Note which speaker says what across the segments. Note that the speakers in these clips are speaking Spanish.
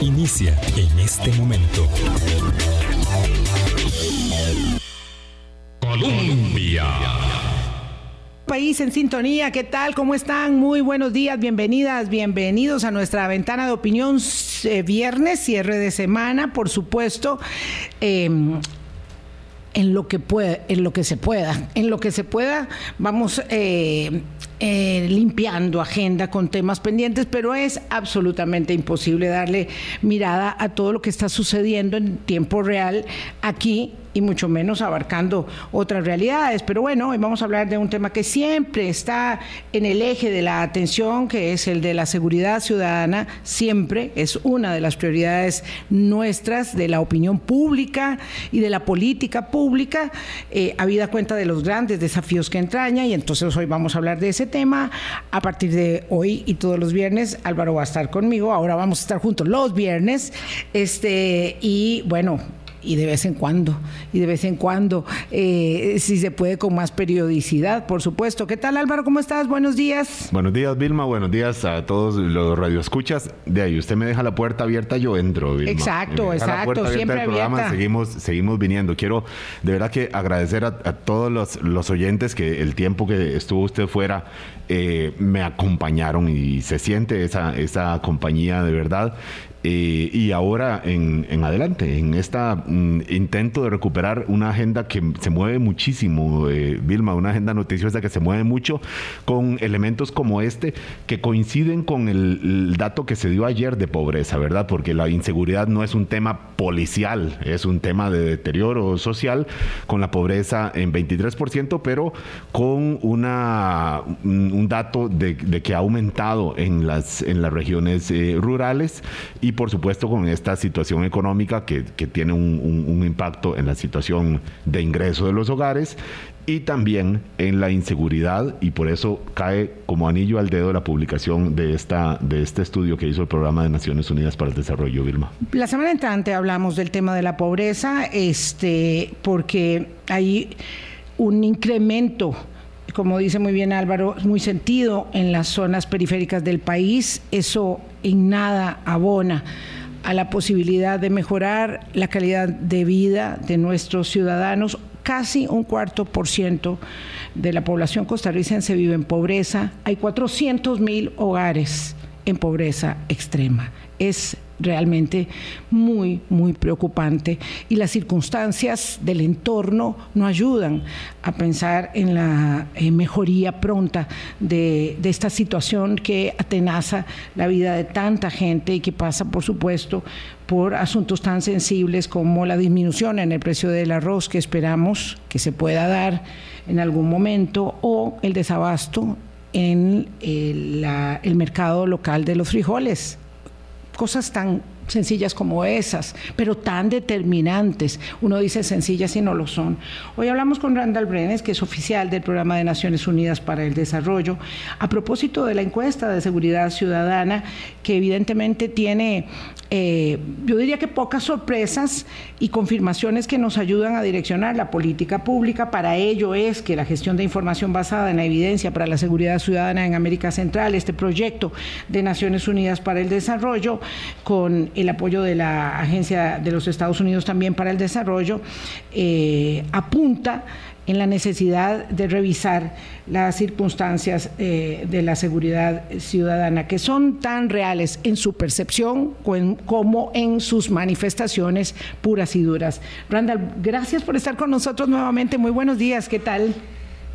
Speaker 1: inicia en este momento. Colombia.
Speaker 2: País en sintonía, ¿qué tal? ¿Cómo están? Muy buenos días, bienvenidas, bienvenidos a nuestra ventana de opinión eh, viernes, cierre de semana, por supuesto. Em, en lo que pueda, en lo que se pueda, en lo que se pueda, vamos eh, eh, limpiando agenda con temas pendientes, pero es absolutamente imposible darle mirada a todo lo que está sucediendo en tiempo real aquí y mucho menos abarcando otras realidades. Pero bueno, hoy vamos a hablar de un tema que siempre está en el eje de la atención, que es el de la seguridad ciudadana. Siempre es una de las prioridades nuestras, de la opinión pública y de la política pública, eh, habida cuenta de los grandes desafíos que entraña. Y entonces hoy vamos a hablar de ese tema. A partir de hoy y todos los viernes, Álvaro va a estar conmigo. Ahora vamos a estar juntos los viernes. Este, y bueno, y de vez en cuando, y de vez en cuando, eh, si se puede con más periodicidad, por supuesto. ¿Qué tal Álvaro? ¿Cómo estás? Buenos días.
Speaker 3: Buenos días Vilma, buenos días a todos los radioescuchas. De ahí usted me deja la puerta abierta, yo entro. Vilma.
Speaker 2: Exacto, exacto, siempre abierta.
Speaker 3: seguimos, seguimos viniendo. Quiero de verdad que agradecer a, todos los, los oyentes que el tiempo que estuvo usted fuera eh, me acompañaron y se siente esa, esa compañía de verdad. Eh, y ahora en, adelante, en este intento de recuperar una agenda que se mueve muchísimo, eh, Vilma, una agenda noticiosa que se mueve mucho con elementos como este que coinciden con el, dato que se dio ayer de pobreza, ¿verdad? Porque la inseguridad no es un tema policial, es un tema de deterioro social con la pobreza en 23%, pero con una, un dato de, que ha aumentado en las, en las regiones eh, rurales y por supuesto con esta situación económica que, tiene un, impacto en la situación de ingreso de los hogares y también en la inseguridad y por eso cae como anillo al dedo la publicación de esta de este estudio que hizo el programa de Naciones Unidas para el Desarrollo Vilma.
Speaker 2: La semana entrante hablamos del tema de la pobreza este porque hay un incremento como dice muy bien Álvaro, muy sentido en las zonas periféricas del país. Eso en nada abona a la posibilidad de mejorar la calidad de vida de nuestros ciudadanos. Casi un cuarto por ciento de la población costarricense vive en pobreza. Hay 400 mil hogares en pobreza extrema. Es realmente muy, muy preocupante. Y las circunstancias del entorno no ayudan a pensar en la eh, mejoría pronta de, esta situación que atenaza la vida de tanta gente y que pasa, por supuesto, por asuntos tan sensibles como la disminución en el precio del arroz que esperamos que se pueda dar en algún momento o el desabasto en la, el mercado local de los frijoles cosas tan sencillas como esas, pero tan determinantes. Uno dice sencillas y no lo son. Hoy hablamos con Randall Brenes, que es oficial del Programa de Naciones Unidas para el Desarrollo, a propósito de la encuesta de seguridad ciudadana, que evidentemente tiene, eh, yo diría que pocas sorpresas y confirmaciones que nos ayudan a direccionar la política pública. Para ello es que la gestión de información basada en la evidencia para la seguridad ciudadana en América Central, este proyecto de Naciones Unidas para el Desarrollo, con el apoyo de la Agencia de los Estados Unidos también para el Desarrollo, eh, apunta en la necesidad de revisar las circunstancias eh, de la seguridad ciudadana, que son tan reales en su percepción como en sus manifestaciones puras y duras. Randall, gracias por estar con nosotros nuevamente. Muy buenos días, ¿qué tal?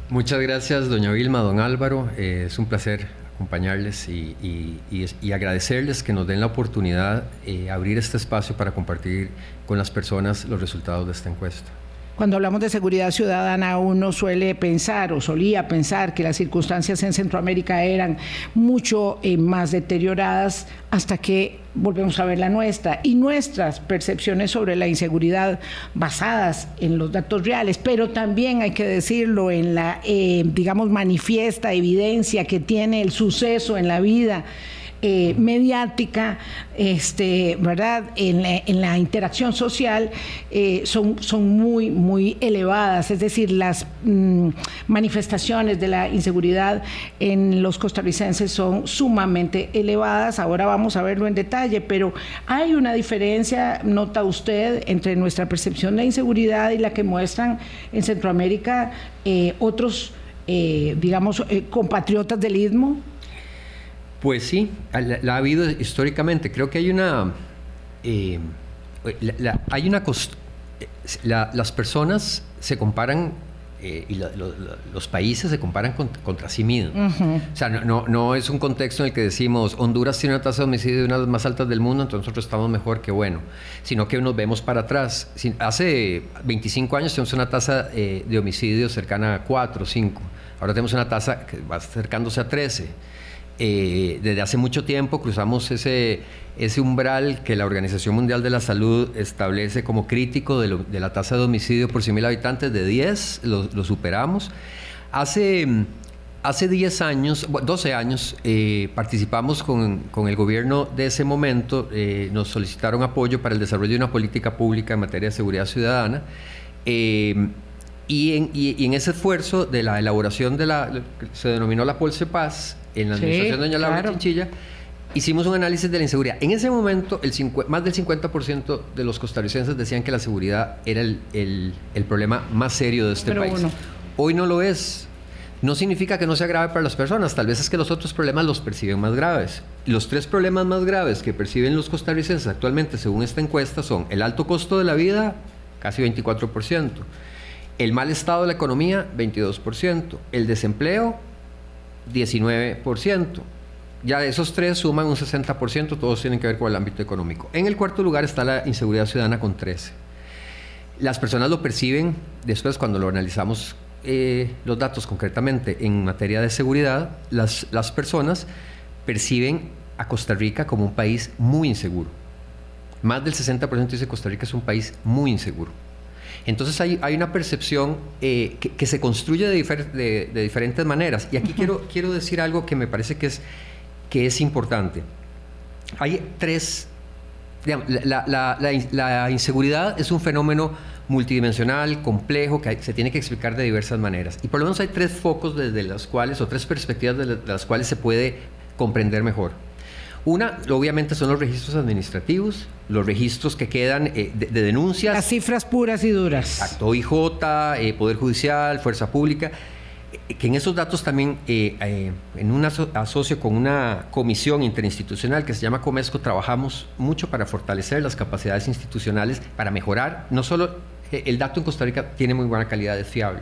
Speaker 4: Muchas gracias, doña Vilma, don Álvaro. Eh, es un placer acompañarles y, agradecerles que nos den la oportunidad de eh, abrir este espacio para compartir con las personas los resultados de esta encuesta.
Speaker 2: Cuando hablamos de seguridad ciudadana, uno suele pensar o solía pensar que las circunstancias en Centroamérica eran mucho eh, más deterioradas hasta que volvemos a ver la nuestra y nuestras percepciones sobre la inseguridad basadas en los datos reales, pero también hay que decirlo en la, eh, digamos, manifiesta evidencia que tiene el suceso en la vida eh, mediática, este, ¿verdad? En la, interacción social eh, son, son muy, muy elevadas, es decir, las mm, manifestaciones de la inseguridad en los costarricenses son sumamente elevadas. Ahora vamos a verlo en detalle, pero hay una diferencia, nota usted, entre nuestra percepción de inseguridad y la que muestran en Centroamérica eh, otros, digamos, compatriotas del istmo?
Speaker 4: Pues sí, la, ha habido históricamente. Creo que hay una... hay una... las personas se comparan eh, y los países se comparan contra sí mismos. O sea, no, no, es un contexto en el que decimos Honduras tiene una tasa de homicidio de una de las más altas del mundo, entonces nosotros estamos mejor que bueno, sino que nos vemos para atrás. Hace 25 años tenemos una tasa eh, de homicidio cercana a 4 o 5, ahora tenemos una tasa que va acercándose a 13. Eh, desde hace mucho tiempo cruzamos ese, ese umbral que la Organización Mundial de la Salud establece como crítico de, la tasa de homicidio por 100.000 habitantes de 10, lo, superamos. Hace, hace 10 años, 12 años, eh, participamos con, con, el gobierno de ese momento, eh, nos solicitaron apoyo para el desarrollo de una política pública en materia de seguridad ciudadana. Y en, y, en, ese esfuerzo de la elaboración de la, se denominó la Polse Paz, en la administración de doña Laura Chinchilla, hicimos un análisis de la inseguridad. En ese momento, el más del 50% de los costarricenses decían que la seguridad era el, el, problema más serio de este país. Hoy no lo es. No significa que no sea grave para las personas, tal vez es que los otros problemas los perciben más graves. Los tres problemas más graves que perciben los costarricenses actualmente, según esta encuesta, son el alto costo de la vida, casi 24%, el mal estado de la economía, 22%, el desempleo, 19%. Ya de esos tres suman un 60%, todos tienen que ver con el ámbito económico. En el cuarto lugar está la inseguridad ciudadana con 13. Las personas lo perciben después cuando lo analizamos eh, los datos concretamente en materia de seguridad, las, las personas perciben a Costa Rica como un país muy inseguro. Más del 60% dice Costa Rica es un país muy inseguro. Entonces hay, una percepción eh, que, se construye de, diferentes maneras. Y aquí quiero, quiero decir algo que me parece que es, que es importante. Hay tres... la, inseguridad es un fenómeno multidimensional, complejo, que se tiene que explicar de diversas maneras. Y por lo menos hay tres focos desde las cuales, o tres perspectivas desde las cuales se puede comprender mejor. Una, obviamente, son los registros administrativos, los registros que quedan eh, de, denuncias.
Speaker 2: Las cifras puras y duras.
Speaker 4: Acto IJ, eh, Poder Judicial, Fuerza Pública, eh, que en esos datos también, en un asocio con una comisión interinstitucional que se llama Comesco, trabajamos mucho para fortalecer las capacidades institucionales, para mejorar, no solo el dato en Costa Rica tiene muy buena calidad, es fiable.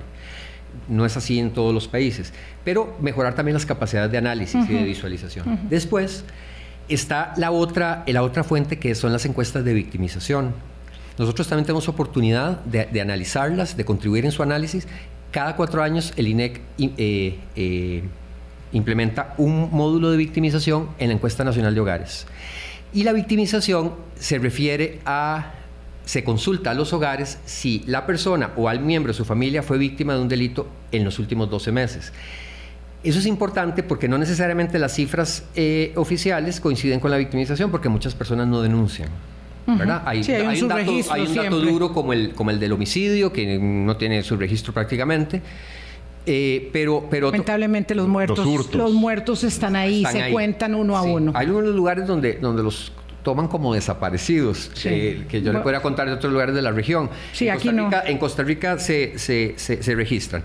Speaker 4: No es así en todos los países, pero mejorar también las capacidades de análisis y de visualización. Después, está la otra, la otra fuente que son las encuestas de victimización. Nosotros también tenemos oportunidad de, analizarlas, de contribuir en su análisis. Cada cuatro años el INEC eh, eh, implementa un módulo de victimización en la encuesta nacional de hogares. Y la victimización se refiere a, se consulta a los hogares si la persona o al miembro de su familia fue víctima de un delito en los últimos 12 meses. Eso es importante porque no necesariamente las cifras eh, oficiales coinciden con la victimización porque muchas personas no denuncian. ¿verdad? Hay, un, dato, duro como el, como el del homicidio, que no tiene su registro prácticamente. Eh, pero, pero
Speaker 2: lamentablemente los muertos los, muertos están ahí se cuentan uno a uno.
Speaker 4: Hay unos lugares donde donde los toman como desaparecidos eh, que yo le podría contar de otros lugares de la región.
Speaker 2: Sí, en aquí
Speaker 4: Costa Rica, en Costa Rica se, se, se registran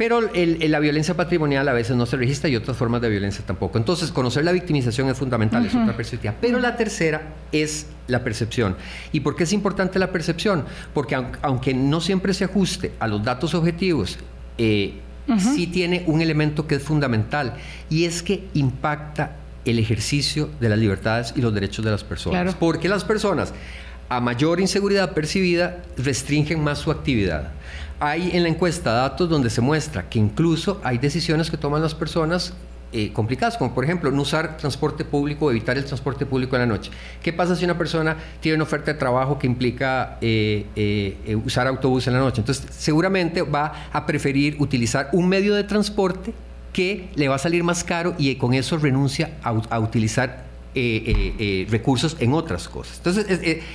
Speaker 4: pero la violencia patrimonial a veces no se registra y otras formas de violencia tampoco. Entonces, conocer la victimización es fundamental, es otra perspectiva. Pero la tercera es la percepción. ¿Y por qué es importante la percepción? Porque aunque no siempre se ajuste a los datos objetivos, eh, sí tiene un elemento que es fundamental y es que impacta el ejercicio de las libertades y los derechos de las personas. Porque las personas, a mayor inseguridad percibida, restringen más su actividad hay en la encuesta datos donde se muestra que incluso hay decisiones que toman las personas eh, complicadas, como por ejemplo no usar transporte público o evitar el transporte público en la noche. ¿Qué pasa si una persona tiene una oferta de trabajo que implica eh, eh, usar autobús en la noche? Entonces seguramente va a preferir utilizar un medio de transporte que le va a salir más caro y con eso renuncia a, utilizar eh, eh, eh, recursos en otras cosas. Entonces,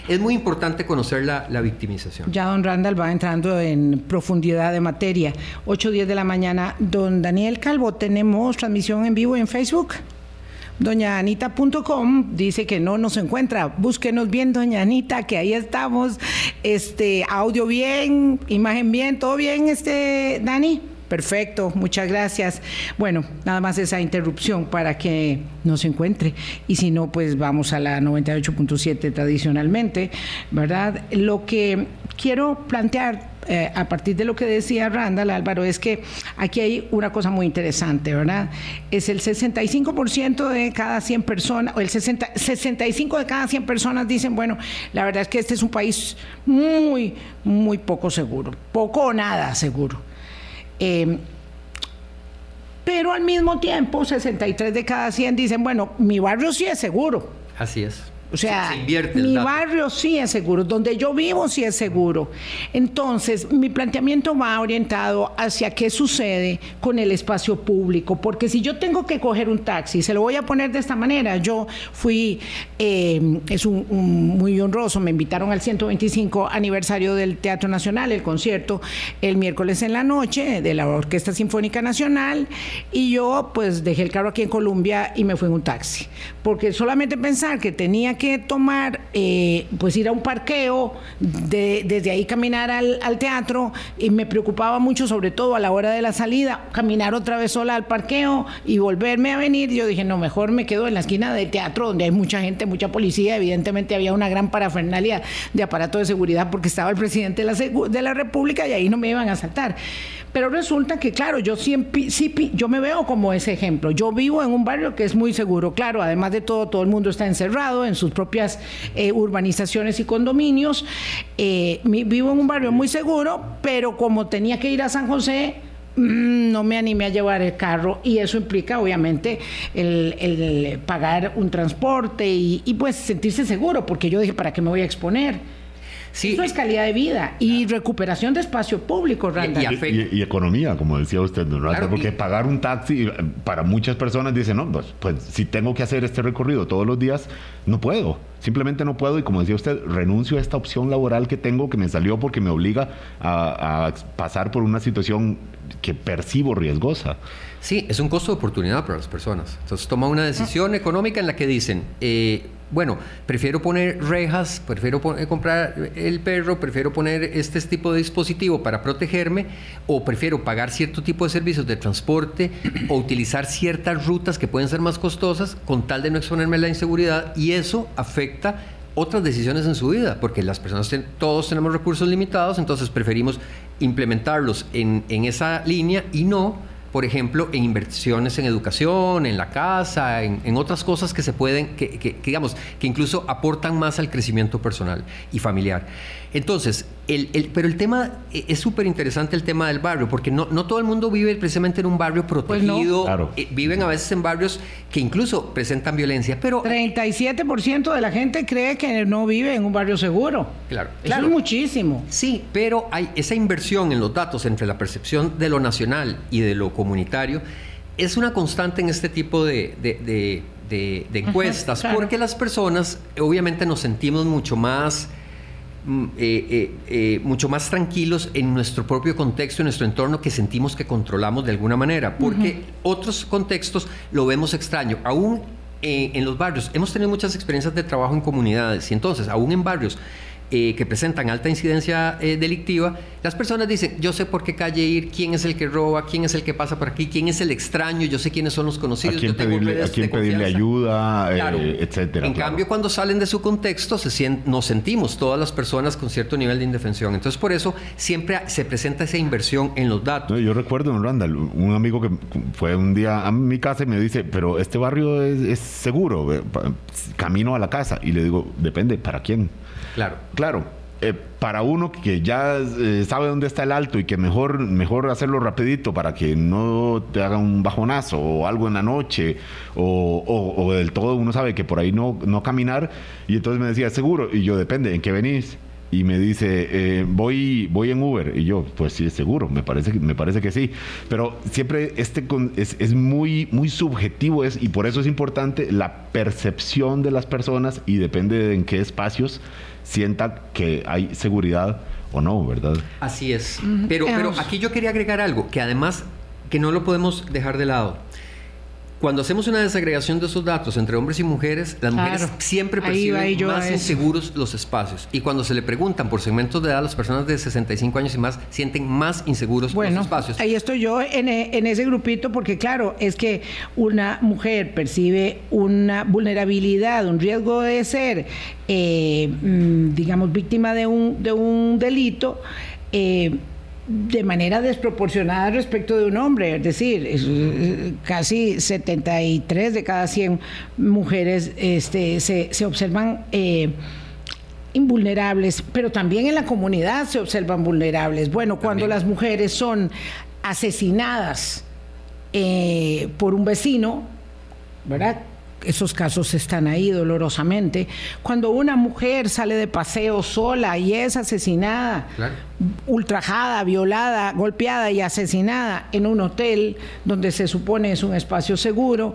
Speaker 4: es, muy importante conocer la, victimización.
Speaker 2: Ya don Randall va entrando en profundidad de materia. 8 10 de la mañana. Don Daniel Calvo, tenemos transmisión en vivo en Facebook. Doña Anita.com dice que no nos encuentra. Búsquenos bien, Doña Anita, que ahí estamos. Este, audio bien, imagen bien, todo bien, este, Dani. Perfecto, muchas gracias. Bueno, nada más esa interrupción para que nos encuentre. Y si no, pues vamos a la 98.7 tradicionalmente, ¿verdad? Lo que quiero plantear eh, a partir de lo que decía Randall Álvaro, es que aquí hay una cosa muy interesante, ¿verdad? Es el 65% de cada 100 personas, o el 60, 65 de cada 100 personas dicen, bueno, la verdad es que este es un país muy, muy poco seguro, poco o nada seguro. Eh, pero al mismo tiempo, 63 de cada 100 dicen, bueno, mi barrio sí es seguro.
Speaker 4: Así es.
Speaker 2: O sea, mi barrio sí es seguro, donde yo vivo sí es seguro. Entonces, mi planteamiento va orientado hacia qué sucede con el espacio público, porque si yo tengo que coger un taxi, se lo voy a poner de esta manera, yo fui, eh, es un, muy honroso, me invitaron al 125 aniversario del Teatro Nacional, el concierto, el miércoles en la noche de la Orquesta Sinfónica Nacional, y yo pues dejé el carro aquí en Colombia y me fui en un taxi, porque solamente pensar que tenía que tomar, eh, pues ir a un parqueo, desde ahí caminar al, teatro, y me preocupaba mucho, sobre todo a la hora de la salida, caminar otra vez sola al parqueo y volverme a venir. Yo dije, no, mejor me quedo en la esquina del teatro, donde hay mucha gente, mucha policía, evidentemente había una gran parafernalia de aparato de seguridad porque estaba el presidente de la, de la República y ahí no me iban a saltar. Pero resulta que, claro, yo siempre, sí, yo me veo como ese ejemplo. Yo vivo en un barrio que es muy seguro, claro, además de todo, todo el mundo está encerrado en sus propias eh, urbanizaciones y condominios. Eh, vivo en un barrio muy seguro, pero como tenía que ir a San José, mm, no me animé a llevar el carro y eso implica obviamente el, pagar un transporte y, y, pues sentirse seguro porque yo dije, ¿para qué me voy a exponer? Eso es calidad de vida y recuperación de espacio público, Randall.
Speaker 3: Y, economía, como decía usted, porque pagar un taxi eh, para muchas personas dicen, no, pues, pues si tengo que hacer este recorrido todos los días, no puedo. Simplemente no puedo y como decía usted, renuncio a esta opción laboral que tengo que me salió porque me obliga a, a pasar por una situación que percibo riesgosa.
Speaker 4: Sí, es un costo de oportunidad para las personas. Entonces toma una decisión económica en la que dicen, eh, bueno, prefiero poner rejas, prefiero eh, comprar el perro, prefiero poner este tipo de dispositivo para protegerme, o prefiero pagar cierto tipo de servicios de transporte o utilizar ciertas rutas que pueden ser más costosas con tal de no exponerme a la inseguridad y eso afecta otras decisiones en su vida, porque las personas, todos tenemos recursos limitados, entonces preferimos implementarlos en, en esa línea y no por ejemplo, en inversiones en educación, en la casa, en, otras cosas que se pueden, que, digamos, que incluso aportan más al crecimiento personal y familiar. Entonces, el, pero el tema e, es súper interesante el tema del barrio, porque no, no todo el mundo vive precisamente en un barrio pues protegido, eh, viven a veces en barrios que incluso presentan violencia, pero...
Speaker 2: 37% de la gente cree que no vive en un barrio seguro.
Speaker 4: Claro.
Speaker 2: Eso es muchísimo.
Speaker 4: Sí, pero hay esa inversión en los datos entre la percepción de lo nacional y de lo comunitario, es una constante en este tipo de, de, encuestas, porque las personas obviamente nos sentimos mucho más eh, eh, eh, mucho más tranquilos en nuestro propio contexto, en nuestro entorno, que sentimos que controlamos de alguna manera, porque otros contextos lo vemos extraño. Aún en los barrios, hemos tenido muchas experiencias de trabajo en comunidades y entonces, aún en barrios eh, que presentan alta incidencia eh, delictiva, las personas dicen, yo sé por qué calle ir, quién es el que roba, quién es el que pasa por aquí, quién es el extraño, yo sé quiénes son los conocidos,
Speaker 3: a quién
Speaker 4: yo
Speaker 3: pedirle, a quién pedirle ayuda, eh, etcétera.
Speaker 4: En cambio, cuando salen de su contexto, se nos sentimos todas las personas con cierto nivel de indefensión. Entonces, por eso siempre se presenta esa inversión en los datos.
Speaker 3: yo recuerdo en Randall, un amigo que fue un día a mi casa y me dice, pero este barrio es, es seguro, camino a la casa. Y le digo, depende, ¿para quién?
Speaker 4: Claro.
Speaker 3: Claro. Eh, para uno que ya eh, sabe dónde está el alto y que mejor, mejor hacerlo rapidito para que no te haga un bajonazo o algo en la noche o, del todo uno sabe que por ahí no, no caminar y entonces me decía seguro y yo depende en qué venís y me dice, eh, voy, voy en Uber. Y yo, pues sí, seguro, me parece, que- me parece que sí. Pero siempre este con- es, es muy, muy subjetivo es, y por eso es importante la percepción de las personas y depende de en qué espacios sientan que hay seguridad o no, ¿verdad?
Speaker 4: Así es. Pero, aquí yo quería agregar algo, que además que no lo podemos dejar de lado. Cuando hacemos una desagregación de esos datos entre hombres y mujeres, las mujeres siempre
Speaker 2: Ahí va
Speaker 4: perciben más inseguros los espacios. Y cuando se le preguntan por segmentos de edad, las personas de 65 años y más sienten más inseguros
Speaker 2: Bueno,
Speaker 4: los espacios.
Speaker 2: ahí estoy yo en, e- en ese grupito porque claro, es que una mujer percibe una vulnerabilidad, un riesgo de ser, eh, mm, digamos, víctima de un, de un delito. eh, de manera desproporcionada respecto de un hombre, es decir, es, casi 73 de cada 100 mujeres este, se, se observan eh, invulnerables, pero también en la comunidad se observan vulnerables. Bueno, cuando las mujeres son asesinadas eh, por un vecino, ¿verdad? Esos casos están ahí dolorosamente. Cuando una mujer sale de paseo sola y es asesinada,
Speaker 4: Claro.
Speaker 2: Ultrajada, violada, golpeada y asesinada en un hotel donde se supone es un espacio seguro.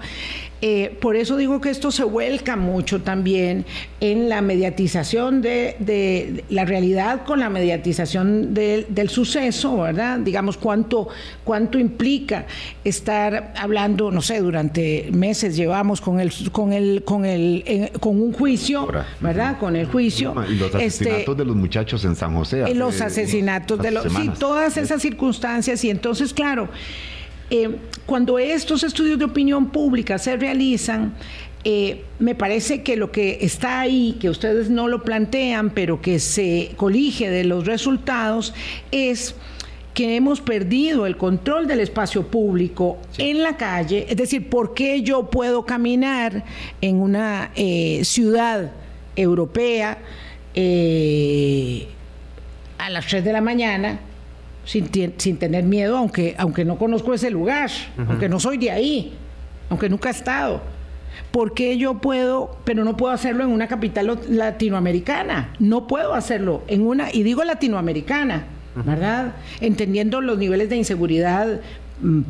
Speaker 2: Eh, por eso digo que esto se vuelca mucho también en la mediatización de, de la realidad con la mediatización del- del suceso, ¿verdad? Digamos, cuánto, cuánto implica estar hablando, no sé, durante meses llevamos con el, con el, con el, eh, con un juicio. ¿verdad? Con el juicio.
Speaker 3: Y los
Speaker 2: Este,
Speaker 3: asesinatos de los muchachos en San José.
Speaker 2: los asesinatos de
Speaker 3: unas
Speaker 2: los... Sí, todas esas circunstancias. Y entonces, claro, eh, cuando estos estudios de opinión pública se realizan, eh, me parece que lo que está ahí, que ustedes no lo plantean, pero que se colige de los resultados, es que hemos perdido el control del espacio público en la calle, es decir, ¿por qué yo puedo caminar en una eh, ciudad europea eh, a las 3 de la mañana sin, sin tener miedo, aunque, aunque no conozco ese lugar, aunque no soy de ahí, aunque nunca he estado. ¿Por qué yo puedo, pero no puedo hacerlo en una capital latinoamericana? No puedo hacerlo en una, y digo latinoamericana, ¿verdad? Entendiendo los niveles de inseguridad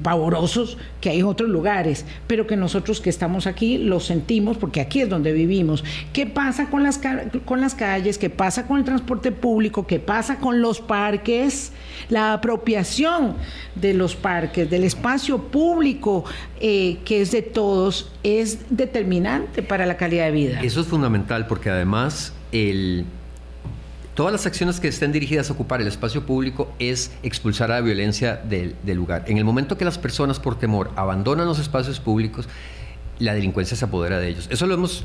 Speaker 2: pavorosos que hay en otros lugares, pero que nosotros que estamos aquí los sentimos porque aquí es donde vivimos. ¿Qué pasa con las, con las calles? ¿Qué pasa con el transporte público? ¿Qué pasa con los parques? La apropiación de los parques, del espacio público eh, que es de todos, es determinante para la calidad de vida.
Speaker 4: Eso es fundamental porque además el, todas las acciones que estén dirigidas a ocupar el espacio público es expulsar a la violencia del, del lugar. En el momento que las personas por temor abandonan los espacios públicos, la delincuencia se apodera de ellos. Eso lo hemos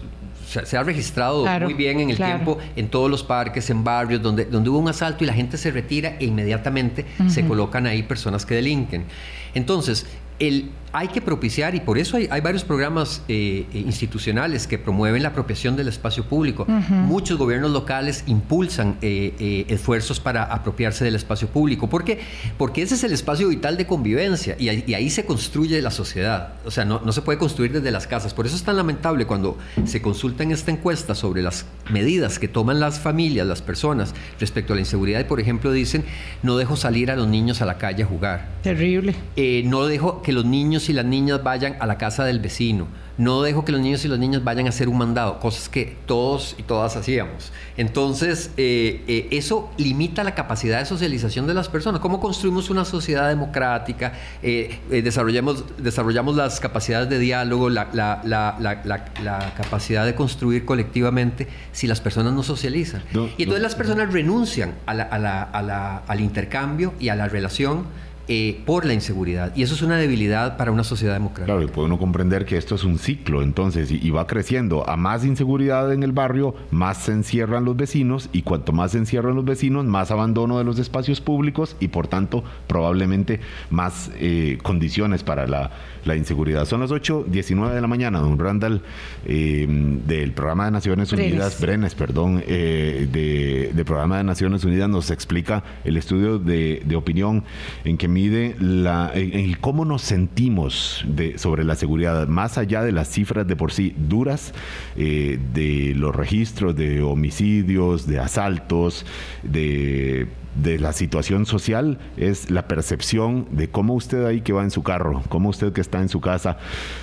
Speaker 4: se, ha registrado
Speaker 2: Claro,
Speaker 4: muy bien en el
Speaker 2: claro.
Speaker 4: tiempo en todos los parques, en barrios donde, donde hubo un asalto y la gente se retira e inmediatamente se colocan ahí personas que delinquen. Entonces, el, hay que propiciar, y por eso hay, hay varios programas eh, eh, institucionales que promueven la apropiación del espacio público. Muchos gobiernos locales impulsan eh, eh, esfuerzos para apropiarse del espacio público. ¿Por qué? Porque ese es el espacio vital de convivencia y ahí, y ahí se construye la sociedad. O sea, no, no se puede construir desde las casas. Por eso es tan lamentable cuando se consulta en esta encuesta sobre las medidas que toman las familias, las personas, respecto a la inseguridad. Y, por ejemplo, dicen, no dejo salir a los niños a la calle a jugar.
Speaker 2: Terrible.
Speaker 4: Eh, no dejo que los niños y las niñas vayan a la casa del vecino. No dejo que los niños y las niñas vayan a hacer un mandado, cosas que todos y todas hacíamos. Entonces, eh, eh, eso limita la capacidad de socialización de las personas. ¿Cómo construimos una sociedad democrática? Eh, desarrollamos, desarrollamos las capacidades de diálogo, la, la- la- la- la- la capacidad de construir colectivamente si las personas no socializan.
Speaker 3: No,
Speaker 4: y entonces
Speaker 3: no.
Speaker 4: las personas renuncian a a a al intercambio y a la relación eh, por la inseguridad. Y eso es una debilidad para una sociedad democrática.
Speaker 3: Claro, y puede uno comprender que esto es un ciclo, entonces, y, y va creciendo. A más inseguridad en el barrio, más se encierran los vecinos, y cuanto más se encierran los vecinos, más abandono de los espacios públicos, y por tanto, probablemente más eh, condiciones para la, la inseguridad. Son las 8.19 de la mañana, don Randall, eh, del programa de Naciones
Speaker 2: Brenes.
Speaker 3: Unidas, Brenes, perdón, eh, de, de programa de Naciones Unidas, nos explica el estudio de, de opinión en que mide la, el cómo nos sentimos sobre la seguridad, más allá de las cifras de por sí duras, eh, de los registros de homicidios, de asaltos, de de la situación social es la percepción de cómo usted ahí que va en su carro, cómo usted que está en su casa,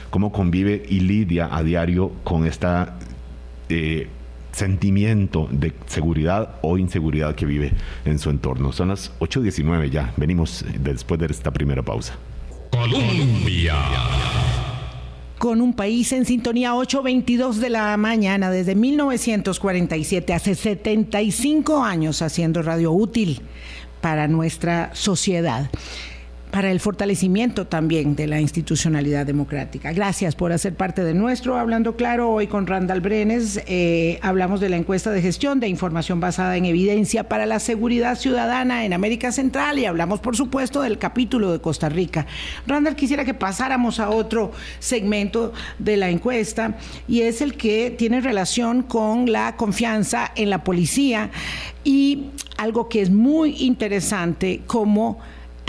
Speaker 3: cómo convive y lidia a diario con esta eh, sentimiento de seguridad o inseguridad que vive en su entorno. Son las 8.19 ya, venimos después de esta primera pausa.
Speaker 1: Colombia
Speaker 2: con un país en sintonía 8.22 de la mañana desde 1947, hace 75 años haciendo radio útil para nuestra sociedad para el fortalecimiento también de la institucionalidad democrática. Gracias por hacer parte de nuestro Hablando Claro. Hoy con Randall Brenes eh, hablamos de la encuesta de gestión de información basada en evidencia para la seguridad ciudadana en América Central y hablamos, por supuesto, del capítulo de Costa Rica. Randall, quisiera que pasáramos a otro segmento de la encuesta y es el que tiene relación con la confianza en la policía y algo que es muy interesante como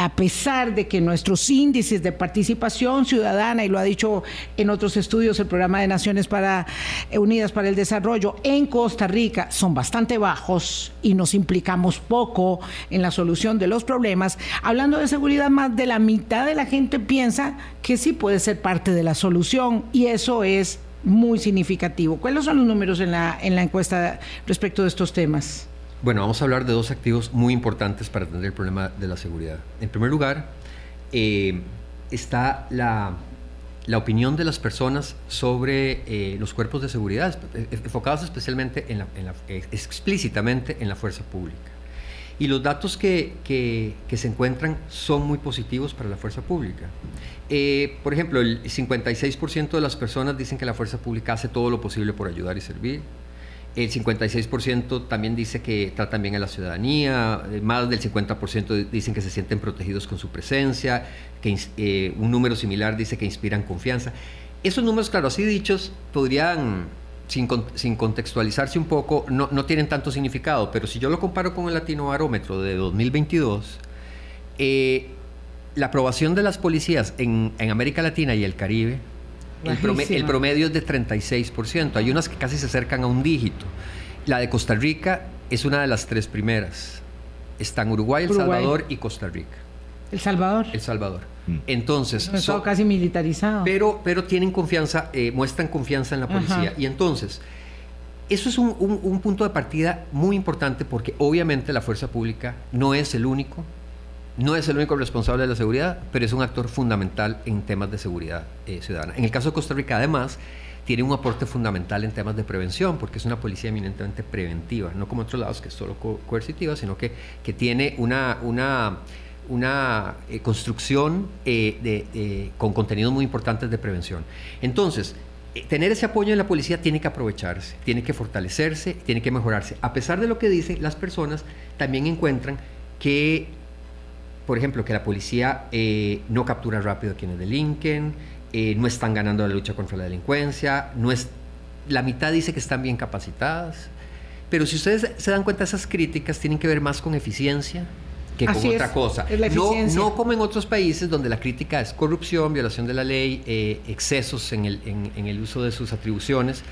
Speaker 2: a pesar de que nuestros índices de participación ciudadana, y lo ha dicho en otros estudios el Programa de Naciones para, eh, Unidas para el Desarrollo, en Costa Rica son bastante bajos y nos implicamos poco en la solución de los problemas, hablando de seguridad, más de la mitad de la gente piensa que sí puede ser parte de la solución y eso es muy significativo. ¿Cuáles son los números en la, en la encuesta respecto de estos temas?
Speaker 4: Bueno, vamos a hablar de dos activos muy importantes para atender el problema de la seguridad. En primer lugar, eh, está la, opinión de las personas sobre eh, los cuerpos de seguridad, eh, enfocados especialmente, en la, explícitamente en la fuerza pública. Y los datos que, que, se encuentran son muy positivos para la fuerza pública. por ejemplo, el 56% de las personas dicen que la fuerza pública hace todo lo posible por ayudar y servir. El 56% también dice que tratan bien a la ciudadanía, eh, más del 50% dicen que se sienten protegidos con su presencia, que eh, un número similar dice que inspiran confianza. Esos números, claro, así dichos, podrían, sin, contextualizarse un poco, no, tienen tanto significado, pero si yo lo comparo con el Latino Barómetro de 2022, eh, la aprobación de las policías en América Latina y el Caribe el, promedio es de 36%. Hay unas que casi se acercan a un dígito. La de Costa Rica es una de las tres primeras. Están Uruguay, El Salvador y Costa Rica.
Speaker 2: El Salvador.
Speaker 4: El Salvador. Mm. Entonces.
Speaker 2: No casi militarizado.
Speaker 4: Pero, pero tienen confianza, eh, muestran confianza en la policía. Y entonces, eso es un punto de partida muy importante porque obviamente la fuerza pública no es el único no es el único responsable de la seguridad, pero es un actor fundamental en temas de seguridad eh, ciudadana. En el caso de Costa Rica, además, tiene un aporte fundamental en temas de prevención, porque es una policía eminentemente preventiva, no como otros lados que es solo coercitiva, sino que, que tiene una, una, una eh, construcción eh, con contenidos muy importantes de prevención. Entonces, tener ese apoyo en la policía tiene que aprovecharse, tiene que fortalecerse, tiene que mejorarse. A pesar de lo que dicen, las personas también encuentran que por ejemplo, que la policía eh, no captura rápido a quienes delinquen, eh, no están ganando la lucha contra la delincuencia, no es, la mitad dice que están bien capacitadas, pero si ustedes se dan cuenta, esas críticas tienen que ver más con eficiencia que con otra cosa. no, no, como en otros países donde la crítica es corrupción, violación de la ley, eh, excesos en el, en el uso de sus atribuciones.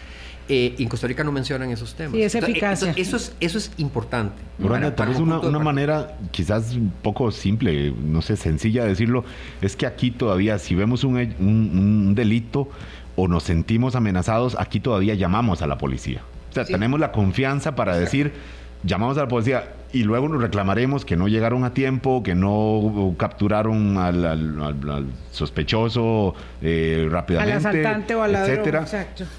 Speaker 4: Eh, en Costa Rica no mencionan esos temas.
Speaker 2: Sí, es eficacia.
Speaker 4: eso, es, eso es importante.
Speaker 3: tal vez una, una manera quizás un poco simple, no sé, sencilla de decirlo, es que aquí todavía, si vemos un, un, delito o nos sentimos amenazados, aquí todavía llamamos a la policía. O sea, tenemos la confianza para decir llamamos a la policía y luego nos reclamaremos que no llegaron a tiempo, que no capturaron al, sospechoso eh, rápidamente,
Speaker 2: al asaltante o al
Speaker 3: etcétera.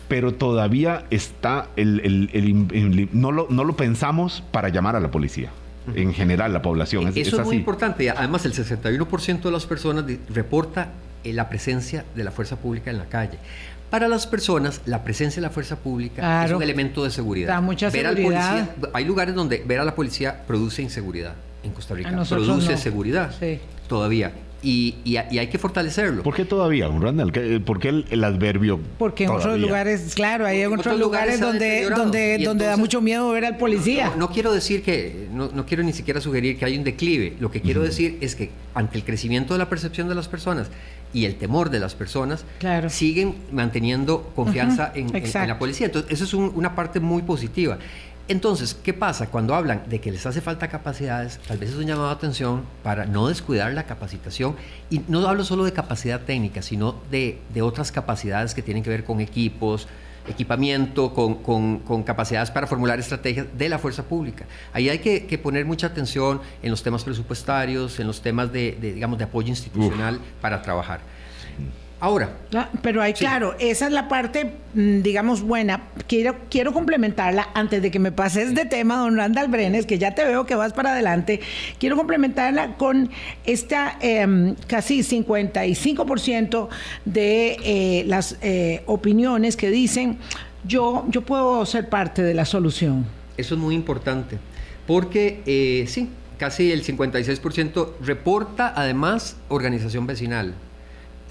Speaker 3: Pero todavía está el, no lo no lo pensamos para llamar a la policía. En general, la población.
Speaker 4: Es, Eso es, muy importante. Además, el 61% de las personas reporta eh, la presencia de la fuerza pública en la calle. Para las personas, la presencia de la fuerza pública es un elemento de seguridad.
Speaker 2: Da mucha seguridad.
Speaker 4: hay lugares donde ver a la policía produce inseguridad. En Costa Rica produce seguridad todavía. Y, hay que fortalecerlo.
Speaker 3: ¿Por qué todavía, Randall? ¿Por qué el, adverbio?
Speaker 2: Porque en otros lugares, claro, hay en otros, lugares, donde, donde, donde da mucho miedo ver al policía.
Speaker 4: No, quiero decir que, no, quiero ni siquiera sugerir que hay un declive. Lo que quiero decir es que ante el crecimiento de la percepción de las personas y el temor de las personas, siguen manteniendo confianza en, la policía. Entonces, eso es una parte muy positiva. Entonces, ¿qué pasa? Cuando hablan de que les hace falta capacidades, tal vez es un llamado de atención para no descuidar la capacitación. Y no hablo solo de capacidad técnica, sino de, otras capacidades que tienen que ver con equipos, equipamiento, con, capacidades para formular estrategias de la fuerza pública. Ahí hay que, poner mucha atención en los temas presupuestarios, en los temas de, digamos, de apoyo institucional para trabajar. Ahora.
Speaker 2: pero hay, claro, esa es la parte, mm, digamos, buena. Quiero, quiero complementarla antes de que me pases de tema, don Randall Brenes, que ya te veo que vas para adelante. Quiero complementarla con esta em, casi 55% de eh, las eh, opiniones que dicen, yo, yo puedo ser parte de la solución.
Speaker 4: Eso es muy importante, porque eh, sí, casi el 56% reporta además organización vecinal.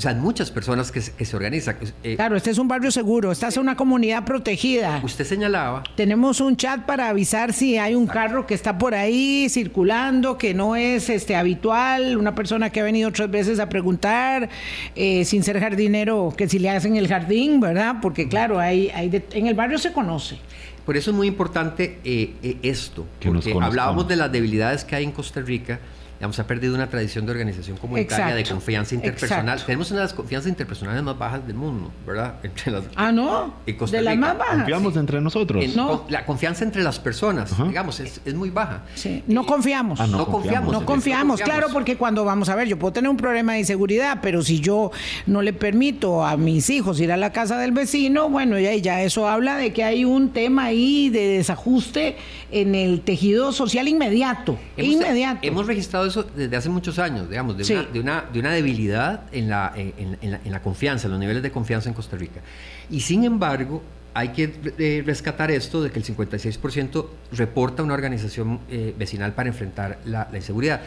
Speaker 4: O sea, muchas personas que, se organizan.
Speaker 2: Eh, claro, este es un barrio seguro, esta es una comunidad protegida.
Speaker 4: Usted señalaba.
Speaker 2: Tenemos un chat para avisar si hay un carro que está por ahí circulando, que no es este habitual, una persona que ha venido otras veces a preguntar, eh, sin ser jardinero, que si le hacen el jardín, ¿verdad? Porque claro, hay, hay en el barrio se conoce.
Speaker 4: Por eso es muy importante eh, esto, porque hablábamos de las debilidades que hay en Costa Rica digamos, ha perdido una tradición de organización comunitaria, de confianza interpersonal. Tenemos una de las confianzas interpersonales más bajas del mundo, ¿verdad?
Speaker 2: Entre las, ah, no. de las más bajas.
Speaker 3: Confiamos entre nosotros.
Speaker 4: no. La confianza entre las personas, digamos, es, es, muy baja.
Speaker 2: Sí. No confiamos.
Speaker 4: Ah, no, confiamos.
Speaker 2: No confiamos, claro, porque cuando vamos a ver, yo puedo tener un problema de inseguridad, pero si yo no le permito a mis hijos ir a la casa del vecino, bueno, ya, ya eso habla de que hay un tema ahí de desajuste en el tejido social inmediato.
Speaker 4: Hemos,
Speaker 2: inmediato.
Speaker 4: Hemos registrado eso desde hace muchos años, digamos, de, una, de, una, de una, debilidad en la, en, la, en, la, confianza, en los niveles de confianza en Costa Rica. Y sin embargo, hay que eh, rescatar esto de que el 56% reporta una organización eh, vecinal para enfrentar la, la, inseguridad.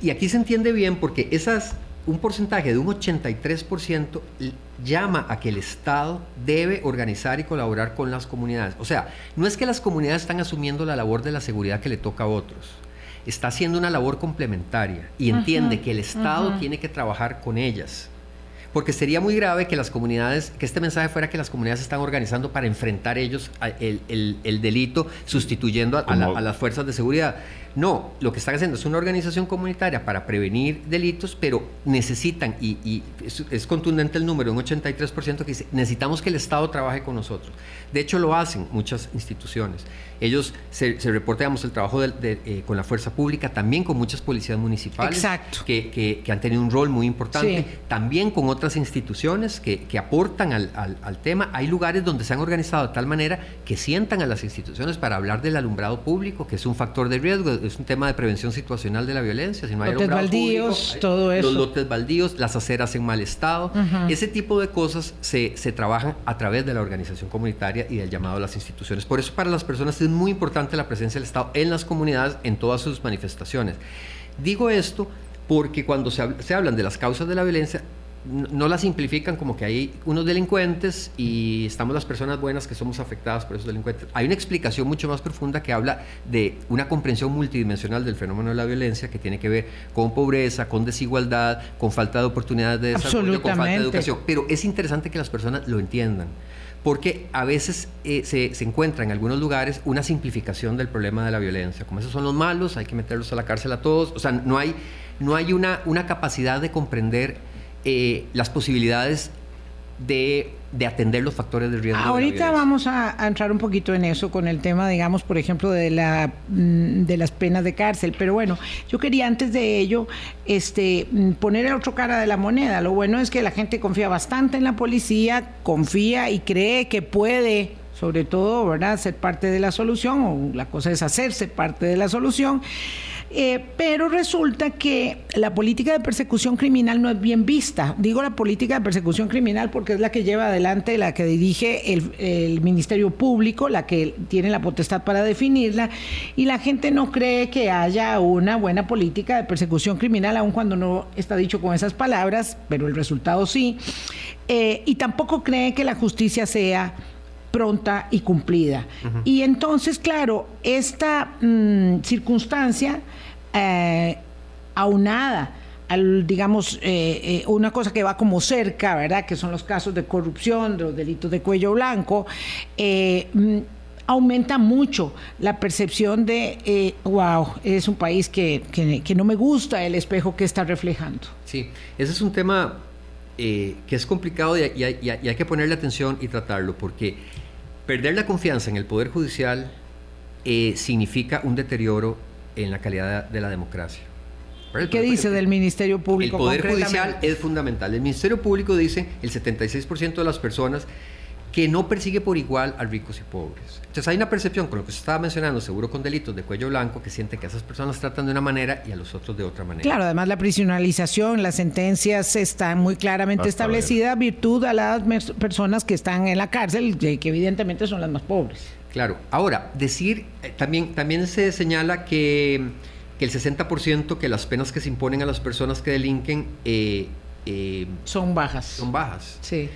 Speaker 4: Y aquí se entiende bien porque esas, un porcentaje de un 83% llama a que el Estado debe organizar y colaborar con las comunidades. O sea, no es que las comunidades están asumiendo la labor de la seguridad que le toca a otros está haciendo una labor complementaria y entiende que el Estado tiene que trabajar con ellas. Porque sería muy grave que las comunidades, que este mensaje fuera que las comunidades están organizando para enfrentar ellos el, delito, sustituyendo a, las fuerzas de seguridad. No, lo que están haciendo es una organización comunitaria para prevenir delitos, pero necesitan, y, es, contundente el número, un 83% que dice, necesitamos que el Estado trabaje con nosotros. De hecho, lo hacen muchas instituciones. Ellos se, se reportamos el trabajo eh, con la fuerza pública, también con muchas policías municipales que, que, han tenido un rol muy importante, también con otras instituciones que, aportan al, al, tema. Hay lugares donde se han organizado de tal manera que sientan a las instituciones para hablar del alumbrado público, que es un factor de riesgo, es un tema de prevención situacional de la violencia.
Speaker 2: Si no hay lotes baldíos, todo eso.
Speaker 4: Los lotes baldíos, las aceras en mal estado, ese tipo de cosas se, se trabajan a través de la organización comunitaria y del llamado a las instituciones. Por eso para las personas es muy importante la presencia del Estado en las comunidades en todas sus manifestaciones. Digo esto porque cuando se, se hablan de las causas de la violencia, no la simplifican como que hay unos delincuentes y estamos las personas buenas que somos afectadas por esos delincuentes. Hay una explicación mucho más profunda que habla de una comprensión multidimensional del fenómeno de la violencia que tiene que ver con pobreza, con desigualdad, con falta de oportunidades de desarrollo, con falta de educación. Pero es interesante que las personas lo entiendan porque a veces eh, se, se, encuentra en algunos lugares una simplificación del problema de la violencia, como esos son los malos, hay que meterlos a la cárcel a todos, o sea, no hay, no hay una, una capacidad de comprender eh, las posibilidades de, atender los factores de riesgo.
Speaker 2: Ahorita vamos a, entrar un poquito en eso con el tema, digamos, por ejemplo, de, la, mm, de las penas de cárcel. Pero bueno, yo quería antes de ello este, mm, poner el otro cara de la moneda. Lo bueno es que la gente confía bastante en la policía, confía y cree que puede sobre todo, ¿verdad?, ser parte de la solución, o la cosa es hacerse parte de la solución. Eh, pero resulta que la política de persecución criminal no es bien vista. Digo la política de persecución criminal porque es la que lleva adelante, la que dirige el, Ministerio Público, la que tiene la potestad para definirla, y la gente no cree que haya una buena política de persecución criminal, aun cuando no está dicho con esas palabras, pero el resultado sí. Eh, y tampoco cree que la justicia sea pronta y cumplida. Y entonces, claro, esta mm, circunstancia eh, aunada al, digamos, eh, una cosa que va como cerca, ¿verdad? Que son los casos de corrupción, de los delitos de cuello blanco, mm, aumenta mucho la percepción de, wow, es un país que, que, no me gusta el espejo que está reflejando.
Speaker 4: Sí, ese es un tema eh, que es complicado y, hay que ponerle atención y tratarlo, porque perder la confianza en el Poder Judicial eh, significa un deterioro en la calidad de la democracia.
Speaker 2: ¿Qué dice del Ministerio Público?
Speaker 4: El Poder Judicial es fundamental. El Ministerio Público dice el 76% de las personas que no persigue por igual a ricos y pobres. Entonces hay una percepción, con lo que se estaba mencionando, seguro con delitos de cuello blanco, que siente que a esas personas tratan de una manera y a los otros de otra manera.
Speaker 2: Claro, además la prisionalización, las sentencias están muy claramente establecidas virtud a las personas que están en la cárcel, que evidentemente son las más pobres.
Speaker 4: Claro, ahora, decir, eh, también, también se señala que, que el 60% que las penas que se imponen a las personas que delinquen eh,
Speaker 2: eh, son bajas.
Speaker 4: Son bajas.
Speaker 2: Sí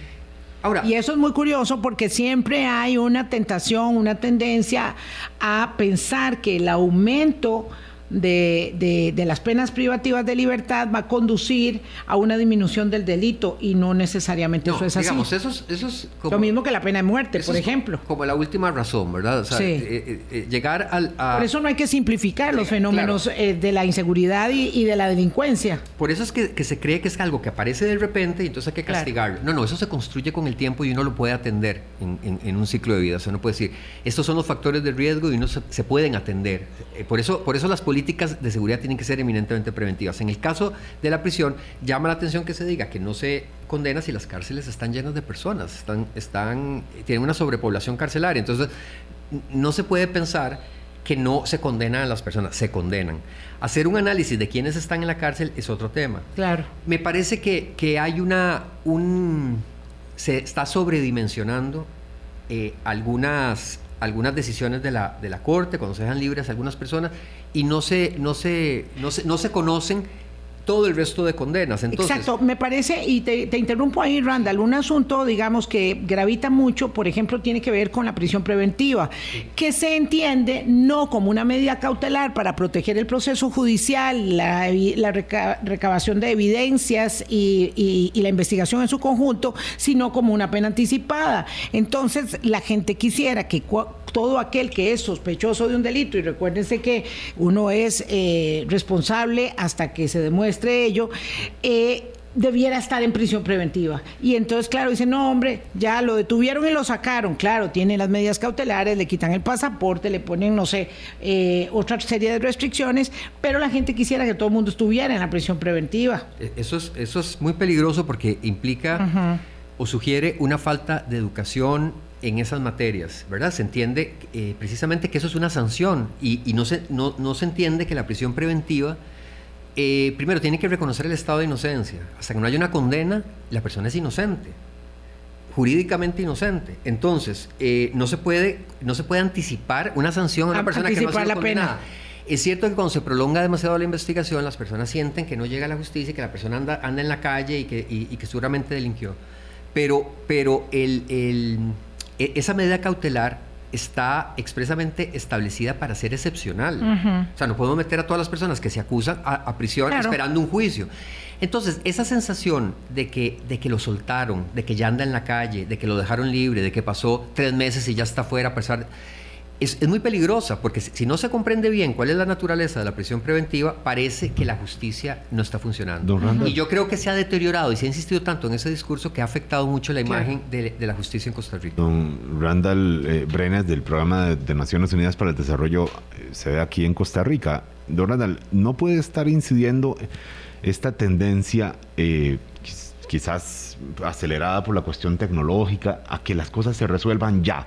Speaker 2: y eso es muy curioso porque siempre hay una tentación, una tendencia a pensar que el aumento de, de, las penas privativas de libertad va a conducir a una disminución del delito y no necesariamente eso es
Speaker 4: digamos, Eso es, eso es
Speaker 2: como, Lo mismo que la pena de muerte, por ejemplo.
Speaker 4: como la última razón, ¿verdad? O sea, sí. Eh, eh, eh, llegar al...
Speaker 2: Por eso no hay que simplificar los fenómenos de la inseguridad y, de la delincuencia.
Speaker 4: Por eso es que, se cree que es algo que aparece de repente y entonces hay que castigarlo. No, no, eso se construye con el tiempo y uno lo puede atender en, un ciclo de vida. O sea, uno puede decir, estos son los factores de riesgo y uno se, se pueden atender. por, eso, por eso las políticas políticas de seguridad tienen que ser eminentemente preventivas. En el caso de la prisión, llama la atención que se diga que no se condena si las cárceles están llenas de personas, están, están, tienen una sobrepoblación carcelaria. Entonces, no se puede pensar que no se condenan a las personas, se condenan. Hacer un análisis de quiénes están en la cárcel es otro tema.
Speaker 2: Claro.
Speaker 4: Me parece que, que hay una. un se está sobredimensionando eh, algunas algunas decisiones de la, de la Corte, cuando se dejan libres algunas personas, y no se, no se, no se, no se conocen todo el resto de condenas.
Speaker 2: Exacto, me parece, y te, interrumpo ahí, Randall, un asunto, digamos, que gravita mucho, por ejemplo, tiene que ver con la prisión preventiva, que se entiende no como una medida cautelar para proteger el proceso judicial, la, recabación de evidencias y, y, la investigación en su conjunto, sino como una pena anticipada. Entonces, la gente quisiera que todo aquel que es sospechoso de un delito, y recuérdense que uno es eh, responsable hasta que se demuestre ello, eh, debiera estar en prisión preventiva. Y entonces, claro, dicen, no, hombre, ya lo detuvieron y lo sacaron. Claro, tienen las medidas cautelares, le quitan el pasaporte, le ponen, no sé, eh, otra serie de restricciones, pero la gente quisiera que todo el mundo estuviera en la prisión preventiva.
Speaker 4: E, eso es, eso es muy peligroso porque implica o sugiere una falta de educación en esas materias, ¿verdad? Se entiende eh, precisamente que eso es una sanción y, no, se, no, se entiende que la prisión preventiva, eh, primero, tiene que reconocer el estado de inocencia. Hasta que no haya una condena, la persona es inocente, jurídicamente inocente. Entonces, eh, no, se puede, no se puede anticipar una sanción a una persona que no ha sido la Pena. Es cierto que cuando se prolonga demasiado la investigación, las personas sienten que no llega a la justicia y que la persona anda, anda en la calle y que, y, que seguramente delinquió. Pero, pero el esa medida cautelar está expresamente establecida para ser excepcional. O sea, no podemos meter a todas las personas que se acusan a, prisión esperando un juicio. Entonces, esa sensación de que, de que lo soltaron, de que ya anda en la calle, de que lo dejaron libre, de que pasó tres meses y ya está fuera a pesar es, muy peligrosa porque si, no se comprende bien cuál es la naturaleza de la prisión preventiva, parece que la justicia no está funcionando. Y yo creo que se ha deteriorado y se ha insistido tanto en ese discurso que ha afectado mucho la imagen de, la justicia en Costa Rica.
Speaker 3: Don Randall eh, Brenes del Programa de, Naciones Unidas para el Desarrollo eh, se ve aquí en Costa Rica. Don Randall, ¿no puede estar incidiendo esta tendencia eh, quizás acelerada por la cuestión tecnológica a que las cosas se resuelvan ya?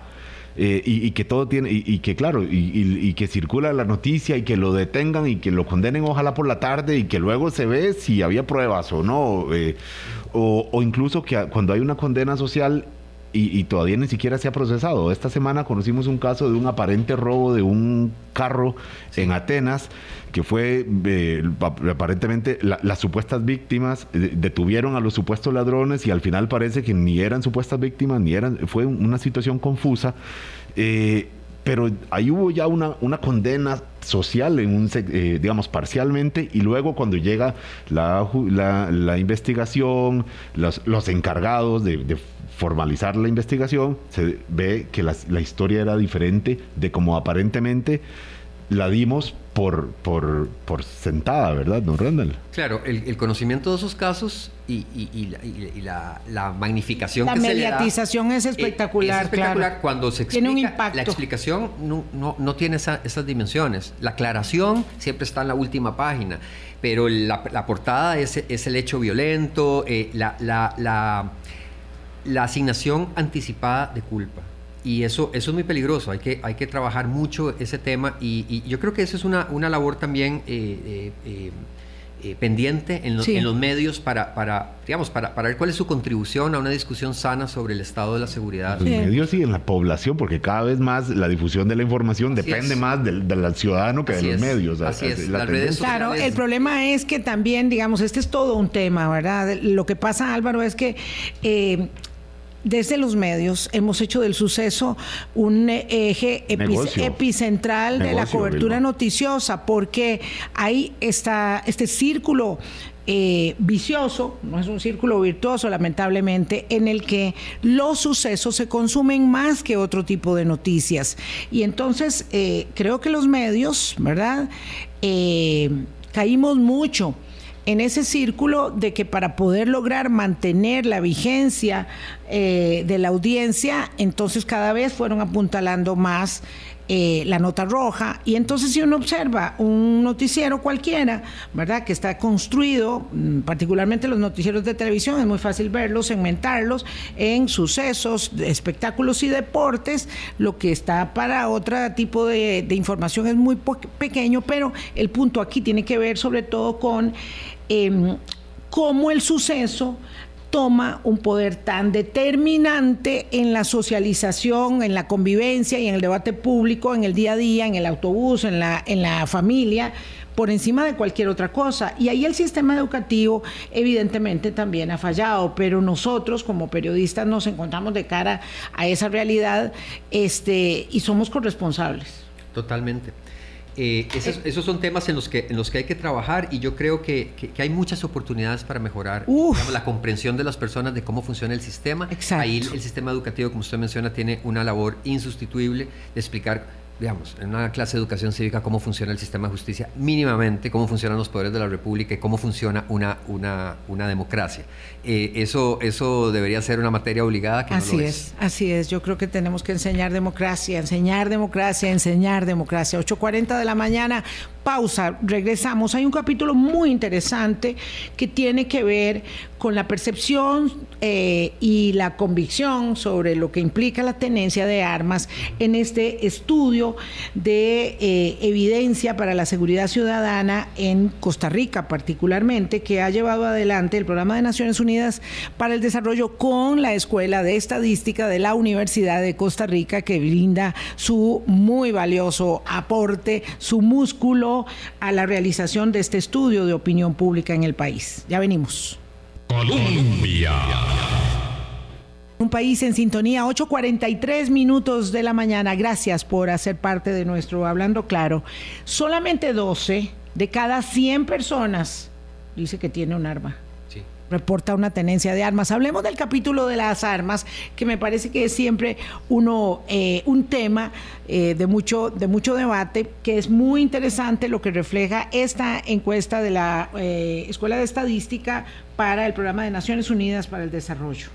Speaker 3: Eh, y, que todo tiene, y, que claro, y, que circula la noticia y que lo detengan y que lo condenen ojalá por la tarde y que luego se ve si había pruebas o no, eh, o, o, incluso que cuando hay una condena social y, todavía ni siquiera se ha procesado. Esta semana conocimos un caso de un aparente robo de un carro en Atenas, que fue eh, aparentemente las supuestas víctimas eh, detuvieron a los supuestos ladrones y al final parece que ni eran supuestas víctimas, ni eran, fue una situación confusa. Eh, pero ahí hubo ya una, una condena social, en un, digamos, parcialmente, y luego cuando llega la, la, investigación, los, los encargados de, de formalizar la investigación, se ve que la, historia era diferente de como aparentemente la dimos por, por, por sentada, ¿verdad, don Randall?
Speaker 4: Claro, el, conocimiento de esos casos y, la, la, magnificación
Speaker 2: la mediatización es espectacular,
Speaker 4: es espectacular cuando se explica. Tiene un impacto. La explicación no, no, no tiene esas dimensiones. La aclaración siempre está en la última página, pero la, portada es, es, el hecho violento, eh, la, la la asignación anticipada de culpa. Y eso, eso es muy peligroso, hay que, hay que trabajar mucho ese tema y, yo creo que eso es una, una labor también eh, eh, eh, pendiente en, en, los medios para, para digamos, para, para, ver cuál es su contribución a una discusión sana sobre el estado de la seguridad.
Speaker 3: En los medios y en la población, porque cada vez más la difusión de la información depende más del, del, ciudadano que de los medios.
Speaker 4: Así es. Las redes
Speaker 2: claro, el problema es que también, digamos, este es todo un tema, ¿verdad? Lo que pasa, Álvaro, es que desde los medios hemos hecho del suceso un eje epicentral de la cobertura noticiosa, porque ahí está este círculo eh, vicioso, no es un círculo virtuoso lamentablemente, en el que los sucesos se consumen más que otro tipo de noticias. Y entonces eh, creo que los medios, ¿verdad? Eh, caímos mucho en ese círculo de que para poder lograr mantener la vigencia eh, de la audiencia, entonces cada vez fueron apuntalando más eh, la nota roja. Y entonces si uno observa un noticiero cualquiera, ¿verdad? Que está construido, mm, particularmente los noticieros de televisión, es muy fácil verlos, segmentarlos en sucesos, espectáculos y deportes. Lo que está para otro tipo de, información es muy pequeño, pero el punto aquí tiene que ver sobre todo con em, cómo el suceso toma un poder tan determinante en la socialización, en la convivencia y en el debate público, en el día a día, en el autobús, en la, en la familia, por encima de cualquier otra cosa. Y ahí el sistema educativo evidentemente también ha fallado, pero nosotros como periodistas nos encontramos de cara a esa realidad este, y somos corresponsables.
Speaker 4: Totalmente. Eh, esos, son temas en los, que, en los que hay que trabajar y yo creo que, hay muchas oportunidades para mejorar la comprensión de las personas de cómo funciona el sistema. Ahí el sistema educativo, como usted menciona, tiene una labor insustituible de explicar digamos, en una clase de educación cívica cómo funciona el sistema de justicia mínimamente, cómo funcionan los poderes de la República y cómo funciona una, una, una democracia. Eh, eso, eso debería ser una materia obligada que
Speaker 2: así
Speaker 4: no
Speaker 2: lo
Speaker 4: es,
Speaker 2: es. Así es, yo creo que tenemos que enseñar democracia, enseñar democracia, enseñar democracia. 8.40 de la mañana, pausa, regresamos. Hay un capítulo muy interesante que tiene que ver con la percepción eh, y la convicción sobre lo que implica la tenencia de armas en este estudio de eh, evidencia para la seguridad ciudadana en Costa Rica particularmente, que ha llevado adelante el Programa de Naciones Unidas para el Desarrollo con la Escuela de Estadística de la Universidad de Costa Rica, que brinda su muy valioso aporte, su músculo a la realización de este estudio de opinión pública en el país. Ya venimos.
Speaker 1: Colombia.
Speaker 2: Un país en sintonía, 8.43 minutos de la mañana. Gracias por hacer parte de nuestro Hablando Claro. Solamente 12 de cada 100 personas dice que tiene un arma reporta una tenencia de armas. Hablemos del capítulo de las armas, que me parece que es siempre uno, eh, un tema eh, de, mucho, de mucho debate, que es muy interesante lo que refleja esta encuesta de la eh, Escuela de Estadística para el Programa de Naciones Unidas para el Desarrollo.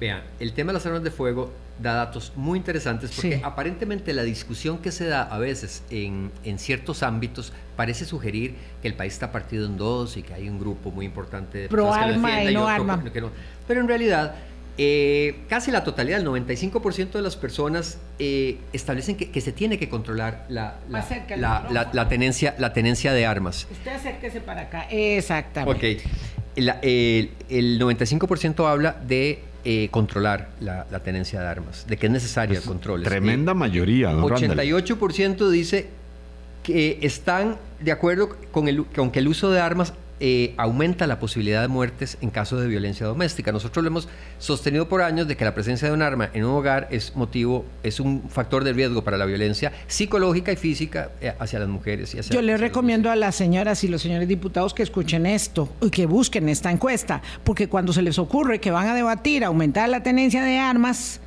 Speaker 4: Vean, el tema de las armas de fuego da datos muy interesantes porque aparentemente la discusión que se da a veces en, en, ciertos ámbitos parece sugerir que el país está partido en dos y que hay un grupo muy importante de
Speaker 2: Pro arma y no arma.
Speaker 4: Pero en realidad Eh, casi la totalidad, el 95% de las personas eh, establecen que, se tiene que controlar la, la, tenencia, la tenencia de armas.
Speaker 2: Usted acérquese para acá. Exactamente.
Speaker 4: Ok. el, 95% habla de eh, controlar la, tenencia de armas, de que es necesario el control.
Speaker 3: Tremenda mayoría.
Speaker 4: Don 88% dice que están de acuerdo con, el, con que el uso de armas eh, aumenta la posibilidad de muertes en caso de violencia doméstica. Nosotros lo hemos sostenido por años de que la presencia de un arma en un hogar es motivo, es un factor de riesgo para la violencia psicológica y física eh, hacia las mujeres. Y hacia
Speaker 2: Yo le recomiendo a las señoras y los señores diputados que escuchen esto y que busquen esta encuesta, porque cuando se les ocurre que van a debatir aumentar la tenencia de armas,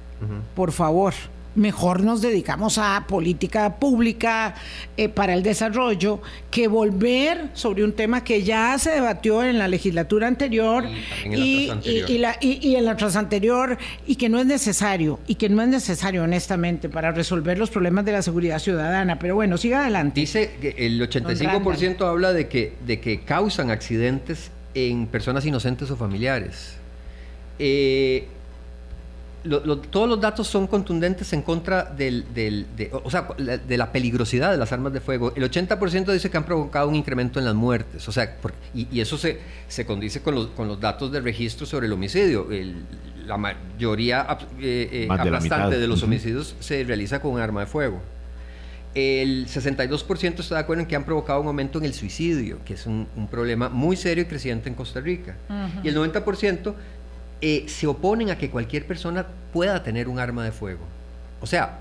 Speaker 2: por favor, mejor nos dedicamos a política pública eh, para el desarrollo que volver sobre un tema que ya se debatió en la legislatura anterior y, en la tras anterior y que no es necesario y que no es necesario honestamente para resolver los problemas de la seguridad ciudadana. Pero bueno siga adelante.
Speaker 4: Dice que el 85% habla de que de que causan accidentes en personas inocentes o familiares. Eh, todos los datos son contundentes en contra del, de, o sea, de la peligrosidad de las armas de fuego. El 80% dice que han provocado un incremento en las muertes. O sea, y, eso se, se condice con los, con los datos del registro sobre el homicidio. la mayoría eh, eh, aplastante de, los homicidios se realiza con un arma de fuego. El 62% está de acuerdo en que han provocado un aumento en el suicidio, que es un, problema muy serio y creciente en Costa Rica. Y el 90% eh, se oponen a que cualquier persona pueda tener un arma de fuego. O sea,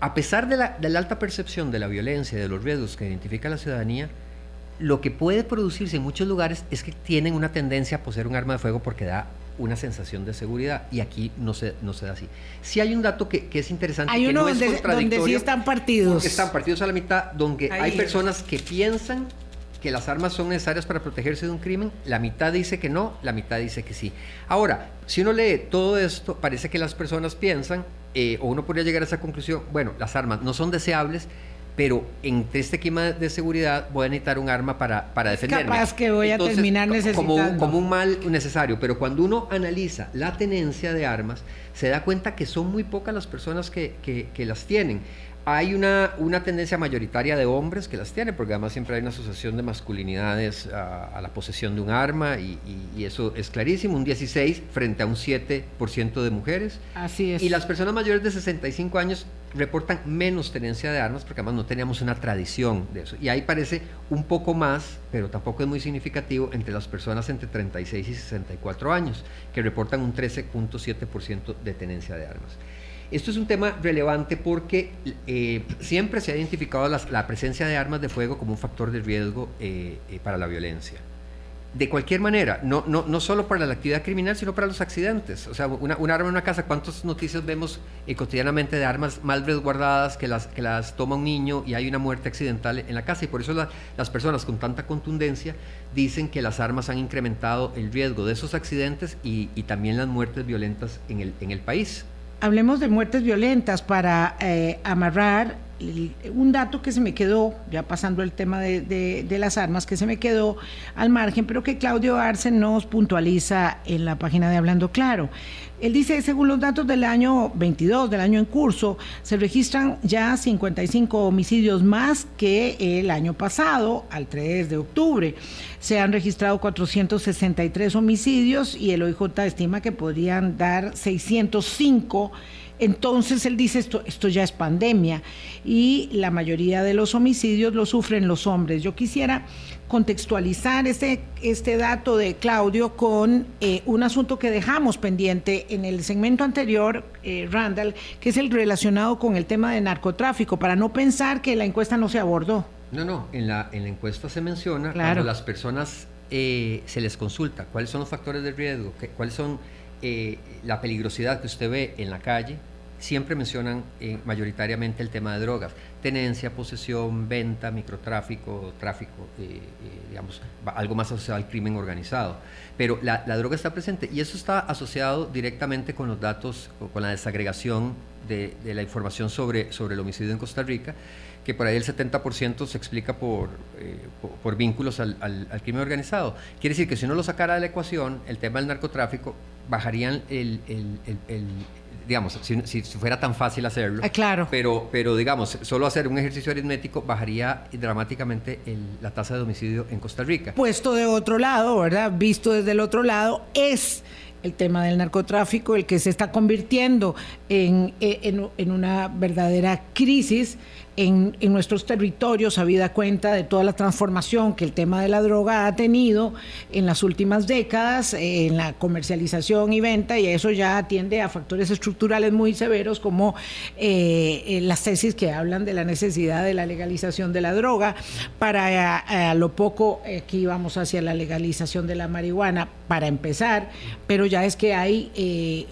Speaker 4: a pesar de la, alta percepción de la violencia y de los riesgos que identifica la ciudadanía, lo que puede producirse en muchos lugares es que tienen una tendencia a poseer un arma de fuego porque da una sensación de seguridad y aquí no se, no se da así. Si hay un dato que, es interesante.
Speaker 2: Hay uno donde, donde, sí están partidos.
Speaker 4: están partidos a la mitad, donde hay personas que piensan que las armas son necesarias para protegerse de un crimen, la mitad dice que no, la mitad dice que sí. Ahora, si uno lee todo esto, parece que las personas piensan, eh, o uno podría llegar a esa conclusión, bueno, las armas no son deseables, pero en este clima de seguridad voy a necesitar un arma para, para defenderme.
Speaker 2: Capaz que voy a terminar necesitando.
Speaker 4: Como, como, un mal necesario, pero cuando uno analiza la tenencia de armas, se da cuenta que son muy pocas las personas que, que, que las tienen hay una, una, tendencia mayoritaria de hombres que las tienen, porque además siempre hay una asociación de masculinidades a, la posesión de un arma y, eso es clarísimo, un 16 frente a un 7% de mujeres.
Speaker 2: Así es.
Speaker 4: Y las personas mayores de 65 años reportan menos tenencia de armas porque además no teníamos una tradición de eso. Y ahí parece un poco más, pero tampoco es muy significativo, entre las personas entre 36 y 64 años, que reportan un 13.7% de tenencia de armas. Esto es un tema relevante porque eh, siempre se ha identificado la presencia de armas de fuego como un factor de riesgo eh, eh, para la violencia. De cualquier manera, no, no, no, solo para la actividad criminal, sino para los accidentes. O sea, una, un arma en una casa, ¿cuántas noticias vemos cotidianamente de armas mal resguardadas que las, que las toma un niño y hay una muerte accidental en la casa? Y por eso las personas con tanta contundencia dicen que las armas han incrementado el riesgo de esos accidentes y, y también las muertes violentas en el, en el país
Speaker 2: hablemos de muertes violentas para eh, amarrar un dato que se me quedó, ya pasando el tema de, las armas, que se me quedó al margen, pero que Claudio Arce nos puntualiza en la página de Hablando Claro. Él dice, según los datos del año 22, del año en curso, se registran ya 55 homicidios más que el año pasado, al 3 de octubre. Se han registrado 463 homicidios y el OIJ estima que podrían dar 605 entonces él dice esto, esto ya es pandemia y la mayoría de los homicidios lo sufren los hombres. Yo quisiera contextualizar este, este dato de Claudio con eh, un asunto que dejamos pendiente en el segmento anterior, eh, Randall, que es el relacionado con el tema de narcotráfico, para no pensar que la encuesta no se abordó.
Speaker 4: No, no, en la, en la encuesta se menciona cuando las personas eh, se les consulta cuáles son los factores de riesgo, cuáles son la peligrosidad que usted ve en la calle, siempre mencionan eh, mayoritariamente el tema de drogas. Tenencia, posesión, venta, microtráfico, tráfico, eh, eh, digamos, algo más asociado al crimen organizado. Pero la, droga está presente y eso está asociado directamente con los datos, con la desagregación de, la información sobre, sobre el homicidio en Costa Rica, que por ahí el 70% se explica por, por, vínculos al, crimen organizado. Quiere decir que si uno lo sacara de la ecuación, el tema del narcotráfico, bajarían el digamos, si, fuera tan fácil hacerlo.
Speaker 2: Ah, claro.
Speaker 4: Pero, pero, digamos, solo hacer un ejercicio aritmético bajaría dramáticamente la tasa de homicidio en Costa Rica.
Speaker 2: Puesto de otro lado, ¿verdad? Visto desde el otro lado, es el tema del narcotráfico el que se está convirtiendo en, en, en una verdadera crisis en, nuestros territorios, habida cuenta de toda la transformación que el tema de la droga ha tenido en las últimas décadas, eh, en la comercialización y venta, y eso ya atiende a factores estructurales muy severos como eh, eh, las tesis que hablan de la necesidad de la legalización de la droga, para a, lo poco que íbamos hacia la legalización de la marihuana, para empezar, pero ya es que hay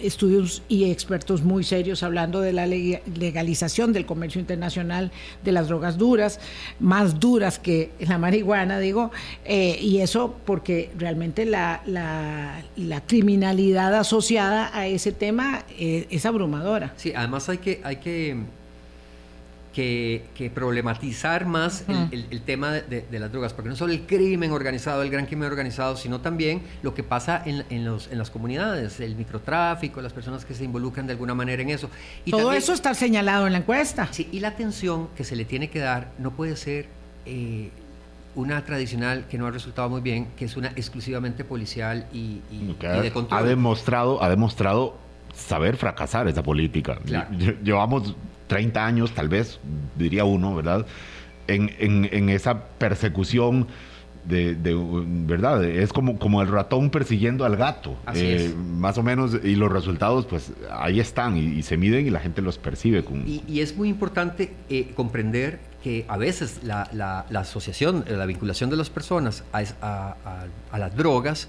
Speaker 2: estudios y expertos muy serios hablando de la legalización del comercio internacional de las drogas duras, más duras que la marihuana, digo, eh, y eso porque realmente la, la, criminalidad asociada a ese tema eh, es abrumadora.
Speaker 4: Sí, además hay que, hay que que, problematizar más el, tema de, las drogas, porque no solo el crimen organizado, el gran crimen organizado, sino también lo que pasa en, los, en las comunidades, el microtráfico, las personas que se involucran de alguna manera en eso.
Speaker 2: Y Todo eso está señalado en la encuesta.
Speaker 4: Sí, y la atención que se le tiene que dar no puede ser... Eh, una tradicional que no ha resultado muy bien, que es una exclusivamente policial y, de control.
Speaker 3: Ha demostrado, ha demostrado saber fracasar esa política. Llevamos 30 años, tal vez, diría uno, ¿verdad? En, en, esa persecución de, verdad es como, como el ratón persiguiendo al gato.
Speaker 4: Eh,
Speaker 3: más o menos y los resultados pues ahí están y, se miden y la gente los percibe
Speaker 4: y, es muy importante eh, comprender que a veces la, la, la, asociación la vinculación de las personas a, a, a las drogas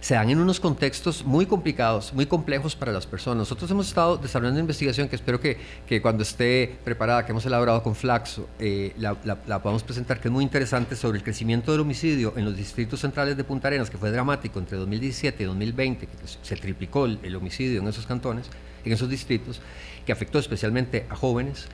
Speaker 4: se dan en unos contextos muy complicados, muy complejos para las personas. Nosotros hemos estado desarrollando una investigación que espero que, que cuando esté preparada, que hemos elaborado con Flaxo, eh, la, la, podamos presentar, que es muy interesante sobre el crecimiento del homicidio en los distritos centrales de Punta Arenas, que fue dramático entre 2017 y 2020, que se triplicó el, homicidio en esos cantones, en esos distritos, que afectó especialmente a jóvenes.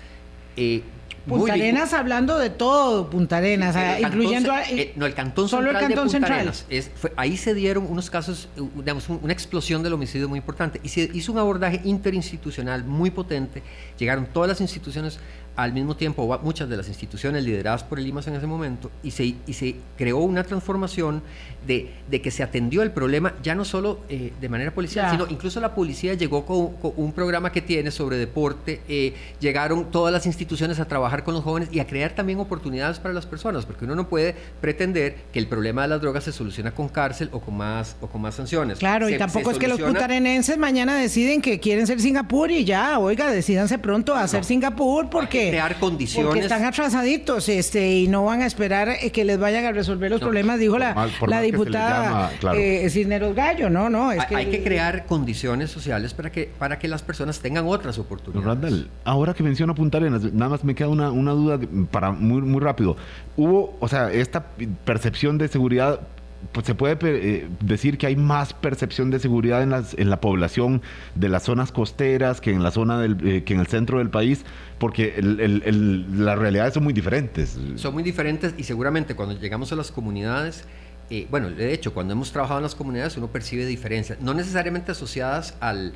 Speaker 2: Eh, Punta Arenas hablando de todo, Punta Arenas, incluyendo...
Speaker 4: Eh, no, el cantón solo central el cantón de Punta Arenas. Es, ahí se dieron unos casos, digamos, una explosión del homicidio muy importante. Y se hizo un abordaje interinstitucional muy potente. Llegaron todas las instituciones al mismo tiempo muchas de las instituciones lideradas por el IMAS en ese momento y se, y se creó una transformación de, de, que se atendió el problema ya no solo eh, de manera policial, sino incluso la policía llegó con, un programa que tiene sobre deporte, eh, llegaron todas las instituciones a trabajar con los jóvenes y a crear también oportunidades para las personas, porque uno no puede pretender que el problema de las drogas se soluciona con cárcel o con más, o con más sanciones.
Speaker 2: Claro, y tampoco es que los putarenenses mañana deciden que quieren ser Singapur y ya, oiga, decidanse pronto a ser Singapur porque
Speaker 4: crear condiciones.
Speaker 2: Porque están atrasaditos este, y no van a esperar eh, que les vayan a resolver los problemas, dijo la, la diputada eh, Cisneros Gallo. No, no.
Speaker 4: Es que, hay que crear condiciones sociales para que, para que las personas tengan otras oportunidades.
Speaker 3: ahora que menciona Punta Arenas, nada más me queda una, una duda para muy, muy rápido. Hubo, o sea, esta percepción de seguridad pues se puede eh, decir que hay más percepción de seguridad en, las, en la población de las zonas costeras que en la zona del, eh, que en el centro del país, porque las realidades son muy diferentes.
Speaker 4: Son muy diferentes y seguramente cuando llegamos a las comunidades, eh, bueno, de hecho, cuando hemos trabajado en las comunidades uno percibe diferencias, no necesariamente asociadas al,